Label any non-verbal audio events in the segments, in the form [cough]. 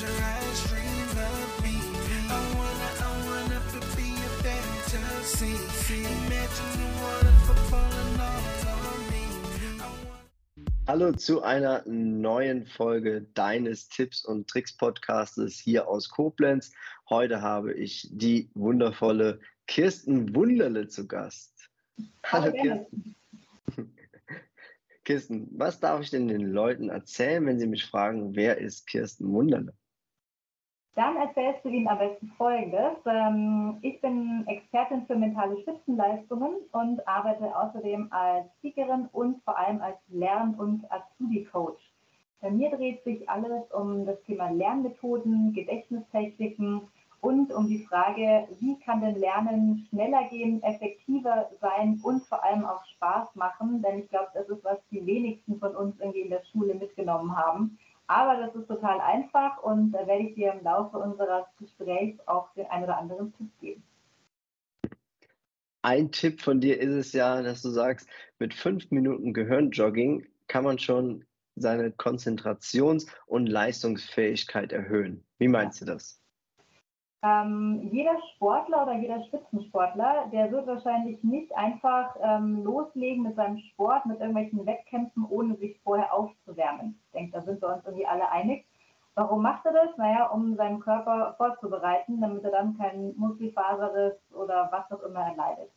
Your eyes, dream of me. I wanna, I wanna be a fantasy. Imagine the water falling all on me. Hallo zu einer neuen Folge deines Tipps und Tricks Podcastes hier aus Koblenz. Heute habe ich die wundervolle Kirsten Wunderle zu Gast. Hallo Hallo. Kirsten. Kirsten, was darf ich denn den Leuten erzählen, wenn sie mich fragen, wer ist Kirsten Wunderle? Dann erzählst du Ihnen am besten Folgendes. Ähm, ich bin Expertin für mentale Spitzenleistungen und arbeite außerdem als Speakerin und vor allem als Lern- und Azubi-Coach. Bei mir dreht sich alles um das Thema Lernmethoden, Gedächtnistechniken und um die Frage, wie kann denn Lernen schneller gehen, effektiver sein und vor allem auch Spaß machen. Denn ich glaube, das ist, was die wenigsten von uns irgendwie in der Schule mitgenommen haben. Aber das ist total einfach und da werde ich dir im Laufe unseres Gesprächs auch den ein oder anderen Tipp geben. Ein Tipp von dir ist es ja, dass du sagst, mit fünf Minuten Gehirnjogging kann man schon seine Konzentrations- und Leistungsfähigkeit erhöhen. Wie meinst du das? Ähm, jeder Sportler oder jeder Spitzensportler, der wird wahrscheinlich nicht einfach ähm, loslegen mit seinem Sport, mit irgendwelchen Wettkämpfen, ohne sich vorher aufzuwärmen. Denke, da sind wir uns irgendwie alle einig. Warum macht er das? Naja, um seinen Körper vorzubereiten, damit er dann keinen Muskelfaserriss oder was auch immer erleidet.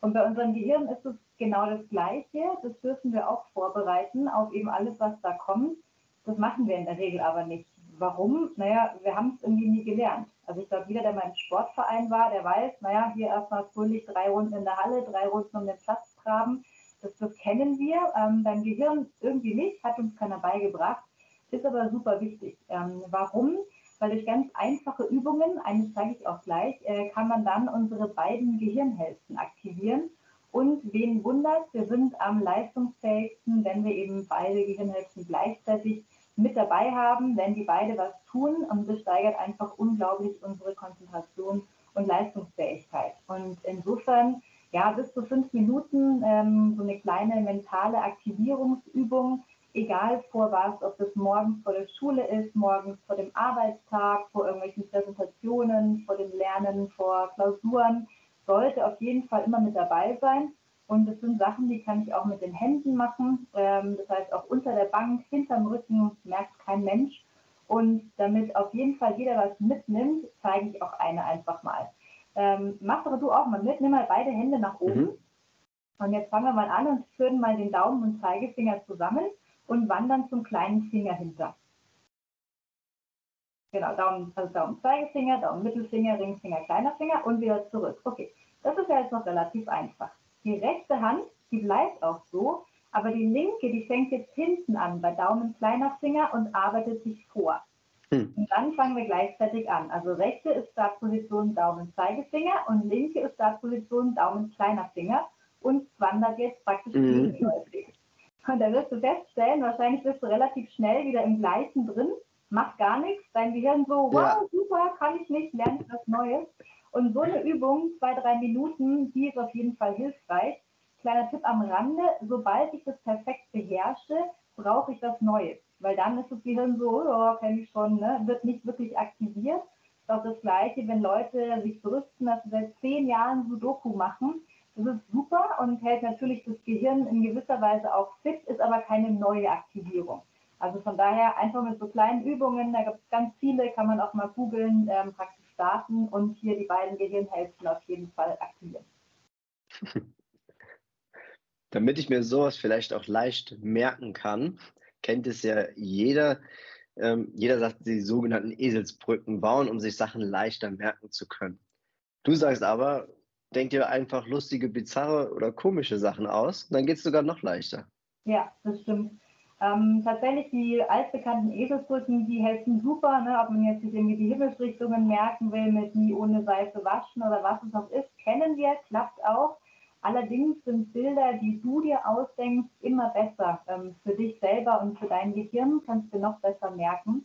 Und bei unserem Gehirn ist es genau das Gleiche. Das dürfen wir auch vorbereiten auf eben alles, was da kommt. Das machen wir in der Regel aber nicht. Warum? Naja, wir haben es irgendwie nie gelernt. Also ich glaube, jeder, der mal im Sportverein war, der weiß, naja, hier erstmal fröhlich drei Runden in der Halle, drei Runden um den Platz traben. Das, das kennen wir. Ähm, beim Gehirn irgendwie nicht, hat uns keiner beigebracht. Ist aber super wichtig. Ähm, warum? Weil durch ganz einfache Übungen, eines zeige ich auch gleich, äh, kann man dann unsere beiden Gehirnhälften aktivieren. Und wen wundert, wir sind am leistungsfähigsten, wenn wir eben beide Gehirnhälften gleichzeitig mit dabei haben, wenn die beide was tun und das steigert einfach unglaublich unsere Konzentration und Leistungsfähigkeit. Und insofern, ja, bis zu fünf Minuten ähm, so eine kleine mentale Aktivierungsübung, egal vor was, ob das morgens vor der Schule ist, morgens vor dem Arbeitstag, vor irgendwelchen Präsentationen, vor dem Lernen, vor Klausuren, sollte auf jeden Fall immer mit dabei sein. Und das sind Sachen, die kann ich auch mit den Händen machen. Ähm, das heißt auch unter der Bank, hinterm Rücken, merkt kein Mensch. Und damit auf jeden Fall jeder was mitnimmt, zeige ich auch eine einfach mal. Ähm, mach doch du auch mal mit, nimm mal beide Hände nach oben. Mhm. Und jetzt fangen wir mal an und führen mal den Daumen und Zeigefinger zusammen und wandern zum kleinen Finger hinter. Genau, Daumen, also Daumen, Zeigefinger, Daumen, Mittelfinger, Ringfinger, kleiner Finger und wieder zurück. Okay, das ist ja jetzt noch relativ einfach. Die rechte Hand, die bleibt auch so, aber die linke, die fängt jetzt hinten an bei Daumen, kleiner Finger und arbeitet sich vor. Hm. Und dann fangen wir gleichzeitig an. Also rechte ist Startposition Daumen, Zeigefinger und linke ist Startposition Daumen, kleiner Finger und wandert jetzt praktisch Mhm. gegenläufig. Und da wirst du feststellen, wahrscheinlich bist du relativ schnell wieder im gleichen drin, macht gar nichts, dein Gehirn so, wow, Ja. super, kann ich nicht, lerne ich was Neues. Und so eine Übung, zwei, drei Minuten, die ist auf jeden Fall hilfreich. Kleiner Tipp am Rande, sobald ich das perfekt beherrsche, brauche ich was Neues. Weil dann ist das Gehirn so, ja, kenne ich schon, ne? wird nicht wirklich aktiviert. Auch das Gleiche, wenn Leute sich brüsten, dass sie seit zehn Jahren Sudoku machen. Das ist super und hält natürlich das Gehirn in gewisser Weise auch fit, ist aber keine neue Aktivierung. Also von daher einfach mit so kleinen Übungen, da gibt es ganz viele, kann man auch mal googeln, ähm, praktisch starten und hier die beiden Gehirnhälften auf jeden Fall aktivieren. [laughs] Damit ich mir sowas vielleicht auch leicht merken kann, kennt es ja jeder. Ähm, jeder sagt, die sogenannten Eselsbrücken bauen, um sich Sachen leichter merken zu können. Du sagst aber, denk dir einfach lustige, bizarre oder komische Sachen aus, dann geht es sogar noch leichter. Ja, das stimmt. Ähm, tatsächlich die altbekannten Eselsbrücken, die helfen super, ne? ob man jetzt sich irgendwie die Himmelsrichtungen merken will mit nie ohne Seife waschen oder was es auch ist, kennen wir, klappt auch. Allerdings sind Bilder, die du dir ausdenkst, immer besser ähm, für dich selber und für dein Gehirn, kannst du noch besser merken.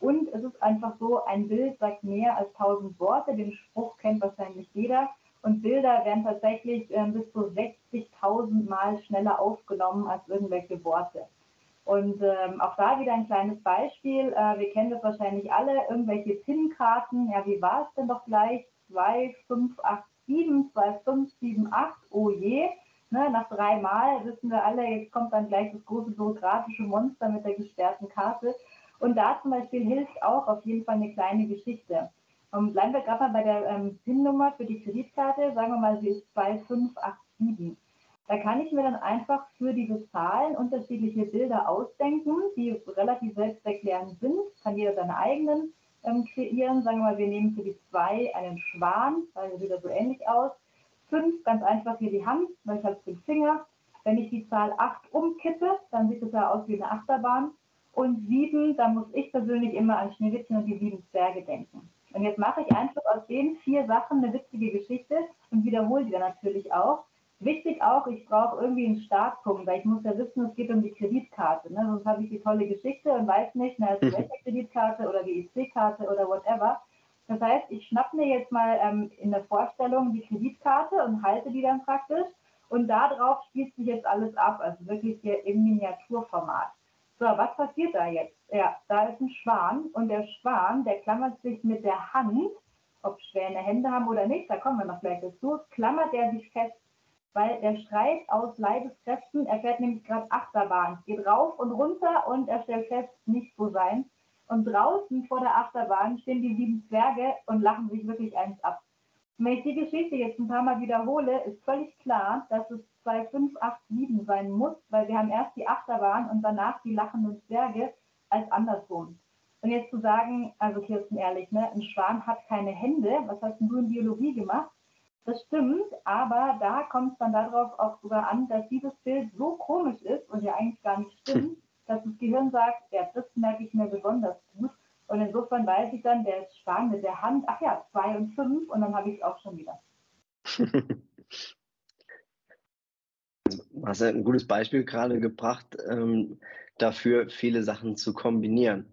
Und es ist einfach so, ein Bild sagt mehr als tausend Worte, den Spruch kennt wahrscheinlich jeder. Und Bilder werden tatsächlich äh, bis zu 60.000 Mal schneller aufgenommen als irgendwelche Worte. Und ähm, auch da wieder ein kleines Beispiel. Äh, wir kennen das wahrscheinlich alle, irgendwelche PIN-Karten. Ja, wie war es denn doch gleich? 2, 5, 8, 7, 2, 5, 7, 8. Oh je. Ne, nach drei Mal wissen wir alle, jetzt kommt dann gleich das große bürokratische Monster mit der gesperrten Karte. Und da zum Beispiel hilft auch auf jeden Fall eine kleine Geschichte. Und bleiben wir gerade mal bei der ähm, PIN-Nummer für die Kreditkarte. Sagen wir mal, sie ist 2587. Da kann ich mir dann einfach für diese Zahlen unterschiedliche Bilder ausdenken, die relativ selbsterklärend sind. Kann jeder seine eigenen ähm, kreieren. Sagen wir mal, wir nehmen für die 2 einen Schwan, weil er sieht so ähnlich aus. 5 ganz einfach hier die Hand, weil ich habe den Finger. Wenn ich die Zahl 8 umkippe, dann sieht es ja aus wie eine Achterbahn. Und 7, da muss ich persönlich immer an Schneewittchen und die sieben Zwerge denken. Und jetzt mache ich einfach aus den vier Sachen eine witzige Geschichte und wiederhole die dann natürlich auch. Wichtig auch, ich brauche irgendwie einen Startpunkt, weil ich muss ja wissen, es geht um die Kreditkarte. Ne? Sonst habe ich die tolle Geschichte und weiß nicht, na, ist welche Kreditkarte oder die EC-Karte oder whatever. Das heißt, ich schnappe mir jetzt mal ähm, in der Vorstellung die Kreditkarte und halte die dann praktisch. Und darauf spielt sich jetzt alles ab, also wirklich hier im Miniaturformat. So, was passiert da jetzt? Ja, da ist ein Schwan und der Schwan, der klammert sich mit der Hand, ob Schwäne Hände haben oder nicht, da kommen wir noch gleich dazu, klammert er sich fest, weil der Streit aus Leibeskräften, er fährt nämlich gerade Achterbahn, geht rauf und runter und er stellt fest, nicht so sein. Und draußen vor der Achterbahn stehen die sieben Zwerge und lachen sich wirklich eins ab. Und wenn ich die Geschichte jetzt ein paar Mal wiederhole, ist völlig klar, dass es 2587 sein muss, weil wir haben erst die Achterbahn und danach die lachenden Zwerge als andersrum. Und jetzt zu sagen, also Kirsten ehrlich, ne, ein Schwan hat keine Hände, was hast du in Biologie gemacht? Das stimmt, aber da kommt es dann darauf auch sogar an, dass dieses Bild so komisch ist und ja eigentlich gar nicht stimmt, dass das Gehirn sagt, ja, das merke ich mir besonders gut. Und insofern weiß ich dann, der Schwan mit der Hand, ach ja, zwei und fünf und dann habe ich es auch schon wieder. [laughs] Du hast ein gutes Beispiel gerade gebracht, ähm, dafür viele Sachen zu kombinieren.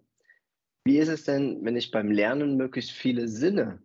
Wie ist es denn, wenn ich beim Lernen möglichst viele Sinne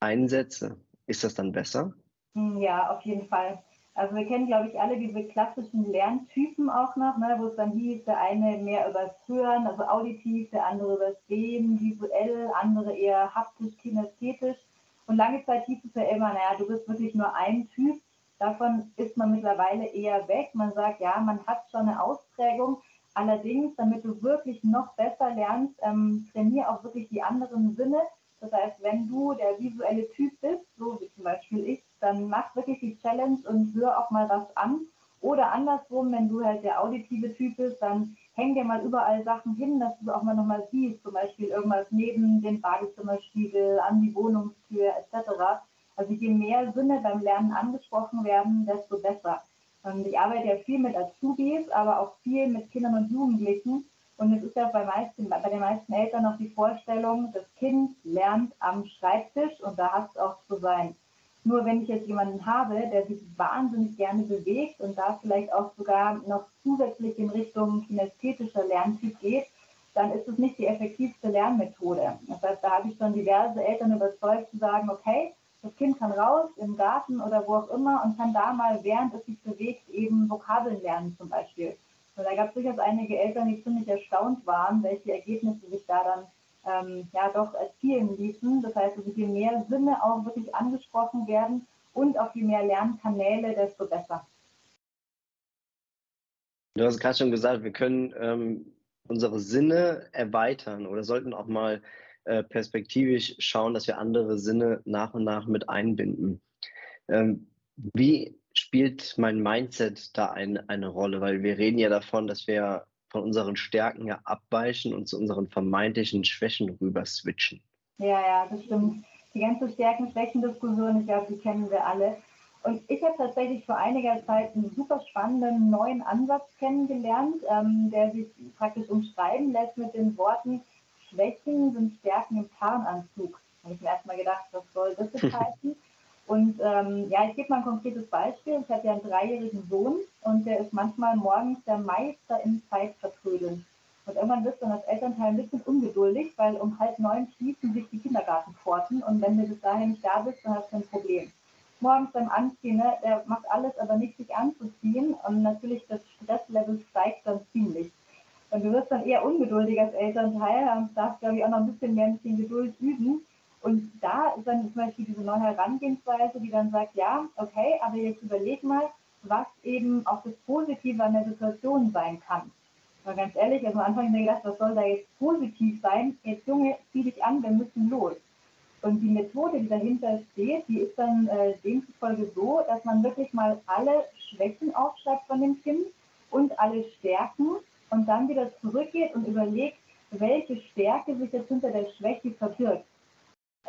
einsetze? Ist das dann besser? Ja, auf jeden Fall. Also wir kennen, glaube ich, alle diese klassischen Lerntypen auch noch, ne, wo es dann hieß, der eine mehr übers Hören, also auditiv, der andere übers Sehen, visuell, andere eher haptisch, kinästhetisch. Und lange Zeit hieß es ja immer, naja, du bist wirklich nur ein Typ. Davon ist man mittlerweile eher weg. Man sagt, ja, man hat schon eine Ausprägung. Allerdings, damit du wirklich noch besser lernst, ähm, trainiere auch wirklich die anderen Sinne. Das heißt, wenn du der visuelle Typ bist, so wie zum Beispiel ich, dann mach wirklich die Challenge und hör auch mal was an. Oder andersrum, wenn du halt der auditive Typ bist, dann häng dir mal überall Sachen hin, dass du auch mal nochmal siehst, zum Beispiel irgendwas neben den Badezimmerspiegel, an die Wohnungstür etc. Also je mehr Sinne beim Lernen angesprochen werden, desto besser. Und ich arbeite ja viel mit Azubis, aber auch viel mit Kindern und Jugendlichen. Und es ist ja bei, meisten, bei den meisten Eltern noch die Vorstellung, das Kind lernt am Schreibtisch und da hat es auch zu sein. Nur wenn ich jetzt jemanden habe, der sich wahnsinnig gerne bewegt und da vielleicht auch sogar noch zusätzlich in Richtung kinästhetischer Lerntyp geht, dann ist es nicht die effektivste Lernmethode. Das heißt, da habe ich schon diverse Eltern überzeugt zu sagen, okay, das Kind kann raus im Garten oder wo auch immer und kann da mal, während es sich bewegt, eben Vokabeln lernen zum Beispiel. Da gab es durchaus einige Eltern, die ziemlich erstaunt waren, welche Ergebnisse sich da dann ähm, ja doch erzielen ließen. Das heißt, also je mehr Sinne auch wirklich angesprochen werden und auch je mehr Lernkanäle, desto besser. Du hast gerade schon gesagt, wir können ähm, unsere Sinne erweitern oder sollten auch mal äh, perspektivisch schauen, dass wir andere Sinne nach und nach mit einbinden. Ähm, wie spielt mein Mindset da ein, eine Rolle? Weil wir reden ja davon, dass wir von unseren Stärken ja abweichen und zu unseren vermeintlichen Schwächen rüber switchen. Ja, ja, das stimmt. Die ganze Stärken-Schwächen-Diskussion, ich glaube, die kennen wir alle. Und ich habe tatsächlich vor einiger Zeit einen super spannenden neuen Ansatz kennengelernt, ähm, der sich praktisch umschreiben lässt mit den Worten, Schwächen sind Stärken im Tarnanzug. Da habe ich mir erstmal gedacht, was soll das [laughs] jetzt heißen? Und ähm, ja, ich gebe mal ein konkretes Beispiel. Ich habe ja einen dreijährigen Sohn und der ist manchmal morgens der Meister im Zeitvertrödeln. Und irgendwann wird dann als Elternteil ein bisschen ungeduldig, weil um halb neun schließen sich die Kindergartenpforten und wenn du bis dahin nicht da bist, dann hast du ein Problem. Morgens beim Anziehen, ne, der macht alles, aber nicht sich anzuziehen und natürlich das Stresslevel steigt dann ziemlich. Und du wirst dann eher ungeduldig als Elternteil darfst, glaube ich, auch noch ein bisschen mehr ein bisschen Geduld üben. Und da ist dann zum Beispiel diese neue Herangehensweise, die dann sagt, ja, okay, aber jetzt überleg mal, was eben auch das Positive an der Situation sein kann. Mal ganz ehrlich, also am Anfang habe ich mir gedacht, was soll da jetzt positiv sein? Jetzt Junge, zieh dich an, wir müssen los. Und die Methode, die dahinter steht, die ist dann äh, demzufolge so, dass man wirklich mal alle Schwächen aufschreibt von dem Kind und alle Stärken und dann wieder zurückgeht und überlegt, welche Stärke sich jetzt hinter der Schwäche verbirgt.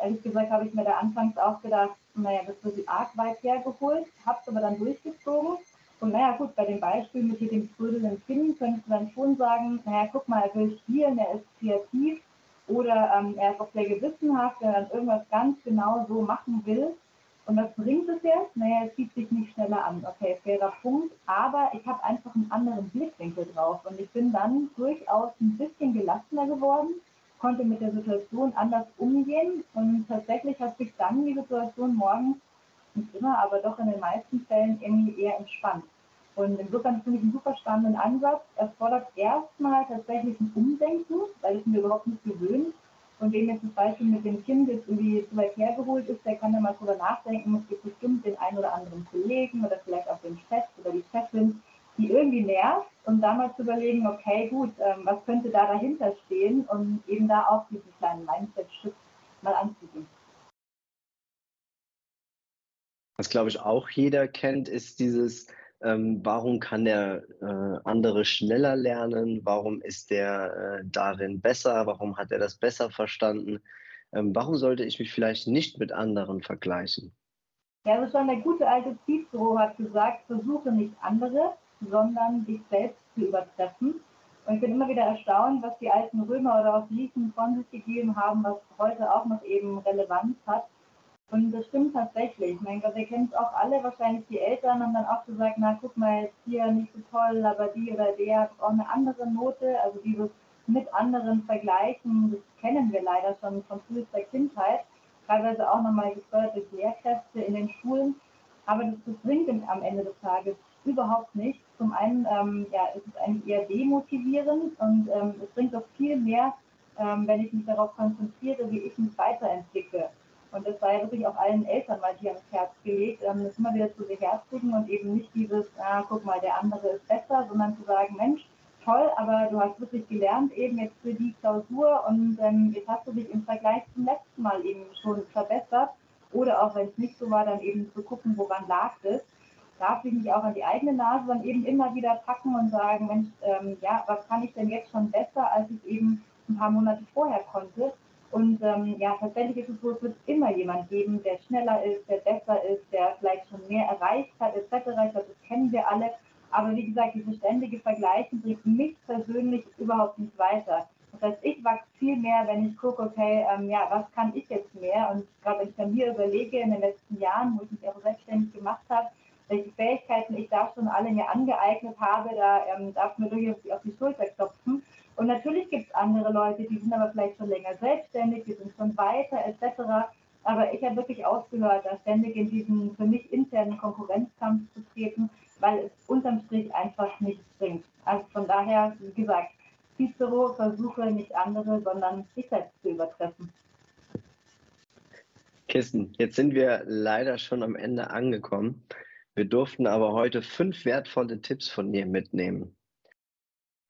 Ehrlich gesagt habe ich mir da anfangs auch gedacht, naja, das wird arg weit hergeholt, habe es aber dann durchgezogen. Und naja, gut, bei dem Beispiel mit dem trödelnden Kind könntest du dann schon sagen, naja, guck mal, er will spielen, er ist kreativ oder ähm, er ist auch sehr gewissenhaft, wenn er dann irgendwas ganz genau so machen will. Und was bringt es jetzt? Naja, es zieht sich nicht schneller an. Okay, fairer Punkt. Aber ich habe einfach einen anderen Blickwinkel drauf. Und ich bin dann durchaus ein bisschen gelassener geworden, konnte mit der Situation anders umgehen. Und tatsächlich hat sich dann die Situation morgens, nicht immer, aber doch in den meisten Fällen irgendwie eher entspannt. Und insofern finde ich einen super spannenden Ansatz. Es fordert erstmal tatsächlich ein Umdenken, weil es mir überhaupt nicht gewöhnt. Und wem jetzt zum Beispiel mit dem Kind jetzt irgendwie zu weit hergeholt ist, der kann ja mal drüber nachdenken. Es gibt bestimmt den einen oder anderen Kollegen oder vielleicht auch den Chef oder die Chefin, die irgendwie nervt und da mal zu überlegen, okay, gut, ähm, was könnte da dahinter stehen und eben da auch diesen kleinen Mindset-Shift mal anzugehen. Was, glaube ich, auch jeder kennt, ist dieses, ähm, warum kann der äh, andere schneller lernen? Warum ist der äh, darin besser? Warum hat er das besser verstanden? Ähm, warum sollte ich mich vielleicht nicht mit anderen vergleichen? Ja, also schon der gute alte Cicero hat gesagt, versuche nicht andere, sondern dich selbst zu übertreffen. Und ich bin immer wieder erstaunt, was die alten Römer oder auch Griechen von sich gegeben haben, was heute auch noch eben Relevanz hat. Und das stimmt tatsächlich. Ich meine, wir kennen es auch alle, wahrscheinlich die Eltern haben dann auch gesagt, na guck mal, jetzt hier nicht so toll, aber die oder der hat auch eine andere Note. Also dieses mit anderen vergleichen, das kennen wir leider schon von frühester Kindheit. Teilweise auch nochmal gefördert durch Lehrkräfte in den Schulen. Aber das, bringt am Ende des Tages überhaupt nicht. Zum einen ähm, ja, ist es eigentlich eher demotivierend und ähm, es bringt doch viel mehr, ähm, wenn ich mich darauf konzentriere, wie ich mich weiterentwickle. Und das sei wirklich auch allen Eltern mal hier ans Herz gelegt, ähm, das immer wieder zu beherzigen und eben nicht dieses, ah, guck mal, der andere ist besser, sondern zu sagen, Mensch, toll, aber du hast wirklich gelernt eben jetzt für die Klausur und ähm, jetzt hast du dich im Vergleich zum letzten Mal eben schon verbessert. Oder auch wenn es nicht so war, dann eben zu gucken, woran lag es. Darf ich mich auch an die eigene Nase dann eben immer wieder packen und sagen, Mensch, ähm, ja, was kann ich denn jetzt schon besser, als ich eben ein paar Monate vorher konnte? Und ähm, ja, tatsächlich ist es so, es wird immer jemand geben, der schneller ist, der besser ist, der vielleicht schon mehr erreicht hat, etc. Ich glaube, das kennen wir alle. Aber wie gesagt, diese ständige Vergleichen bringt mich persönlich überhaupt nicht weiter. Das heißt, ich wachse viel mehr, wenn ich gucke, okay, ähm, ja, was kann ich jetzt mehr? Und gerade wenn ich bei mir überlege, in den letzten Jahren, wo ich mich auch selbstständig gemacht habe, welche Fähigkeiten ich da schon alle mir angeeignet habe, da ähm, darf mir durchaus auf die Schulter klopfen. Und natürlich gibt es andere Leute, die sind aber vielleicht schon länger selbstständig, die sind schon weiter etc. Aber ich habe wirklich ausgehört, da ständig in diesen für mich internen Konkurrenzkampf zu treten, weil es unterm Strich einfach nichts bringt. Also von daher, wie gesagt, Cicero versuche nicht andere, sondern sich selbst zu übertreffen. Kirsten, jetzt sind wir leider schon am Ende angekommen. Wir durften aber heute fünf wertvolle Tipps von dir mitnehmen.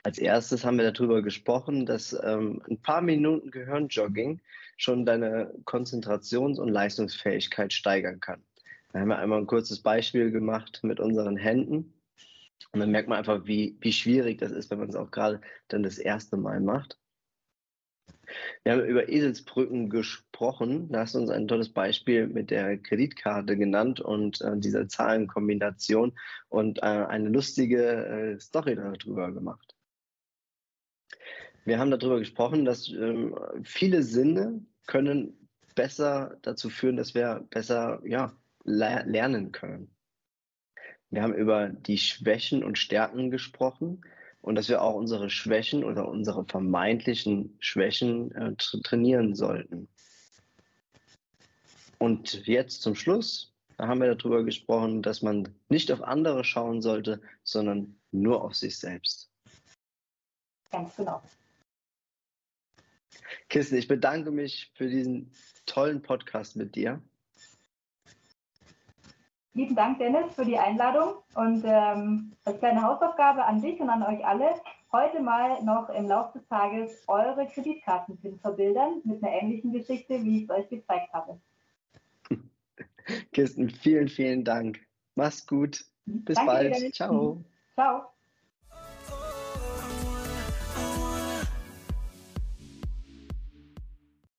Als erstes haben wir darüber gesprochen, dass ähm, ein paar Minuten Gehirnjogging schon deine Konzentrations- und Leistungsfähigkeit steigern kann. Da haben wir einmal ein kurzes Beispiel gemacht mit unseren Händen. Und dann merkt man einfach, wie, wie schwierig das ist, wenn man es auch gerade dann das erste Mal macht. Wir haben über Eselsbrücken gesprochen. Da hast du uns ein tolles Beispiel mit der Kreditkarte genannt und äh, dieser Zahlenkombination und äh, eine lustige äh, Story darüber gemacht. Wir haben darüber gesprochen, dass ähm, viele Sinne können besser dazu führen, dass wir besser ja, lernen können. Wir haben über die Schwächen und Stärken gesprochen und dass wir auch unsere Schwächen oder unsere vermeintlichen Schwächen äh, tra trainieren sollten. Und jetzt zum Schluss da haben wir darüber gesprochen, dass man nicht auf andere schauen sollte, sondern nur auf sich selbst. Ganz genau. Kirsten, ich bedanke mich für diesen tollen Podcast mit dir. Lieben Dank, Dennis, für die Einladung und ähm, als kleine Hausaufgabe an dich und an euch alle, heute mal noch im Laufe des Tages eure Kreditkarten verbildern mit einer ähnlichen Geschichte, wie ich es euch gezeigt habe. Kirsten, vielen, vielen Dank. Mach's gut. Bis Danke bald. Ciao. Ciao.